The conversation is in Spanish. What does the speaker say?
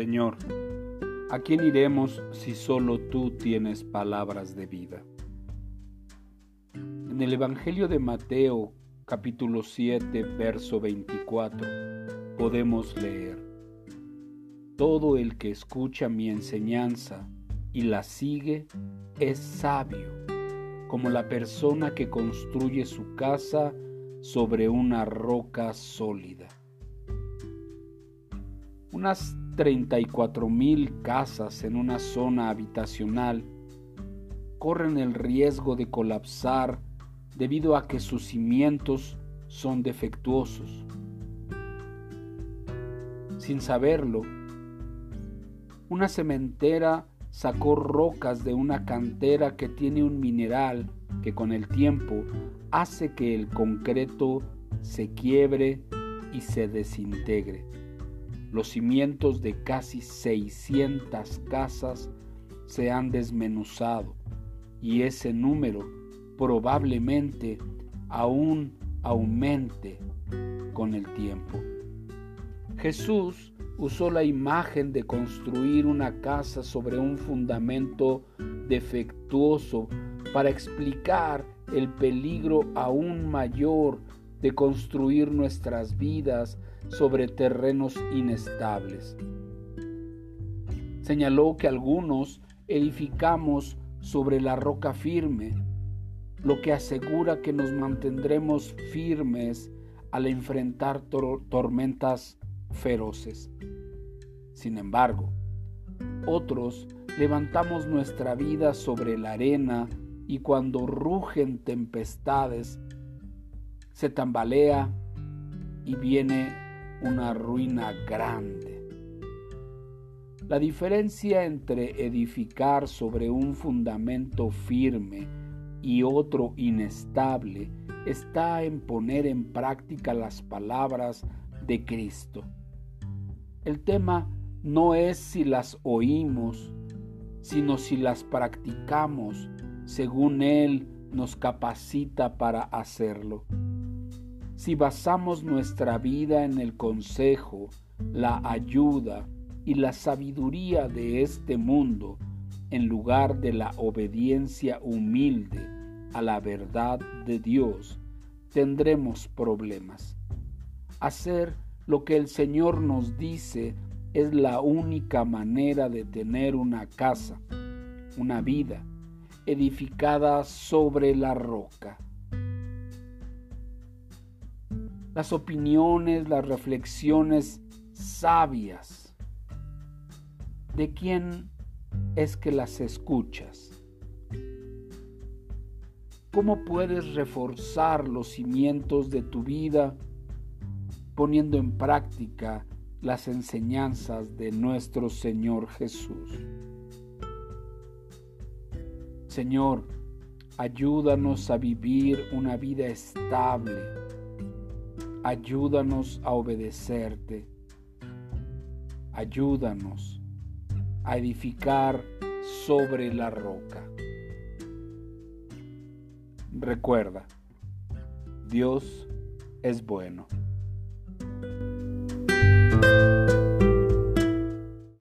Señor, ¿a quién iremos si solo tú tienes palabras de vida? En el Evangelio de Mateo, capítulo 7, verso 24, podemos leer, Todo el que escucha mi enseñanza y la sigue es sabio, como la persona que construye su casa sobre una roca sólida. Unas 34 mil casas en una zona habitacional corren el riesgo de colapsar debido a que sus cimientos son defectuosos. Sin saberlo, una cementera sacó rocas de una cantera que tiene un mineral que con el tiempo hace que el concreto se quiebre y se desintegre. Los cimientos de casi 600 casas se han desmenuzado y ese número probablemente aún aumente con el tiempo. Jesús usó la imagen de construir una casa sobre un fundamento defectuoso para explicar el peligro aún mayor de construir nuestras vidas sobre terrenos inestables. Señaló que algunos edificamos sobre la roca firme, lo que asegura que nos mantendremos firmes al enfrentar tormentas feroces. Sin embargo, otros levantamos nuestra vida sobre la arena y cuando rugen tempestades, se tambalea y viene una ruina grande. La diferencia entre edificar sobre un fundamento firme y otro inestable está en poner en práctica las palabras de Cristo. El tema no es si las oímos, sino si las practicamos según Él nos capacita para hacerlo. Si basamos nuestra vida en el consejo, la ayuda y la sabiduría de este mundo, en lugar de la obediencia humilde a la verdad de Dios, tendremos problemas. Hacer lo que el Señor nos dice es la única manera de tener una casa, una vida edificada sobre la roca. Las opiniones, las reflexiones sabias, ¿de quién es que las escuchas? ¿Cómo puedes reforzar los cimientos de tu vida poniendo en práctica las enseñanzas de nuestro Señor Jesús. Señor, ayúdanos a vivir una vida estable. Ayúdanos a obedecerte. Ayúdanos a edificar sobre la roca. Recuerda, Dios es bueno.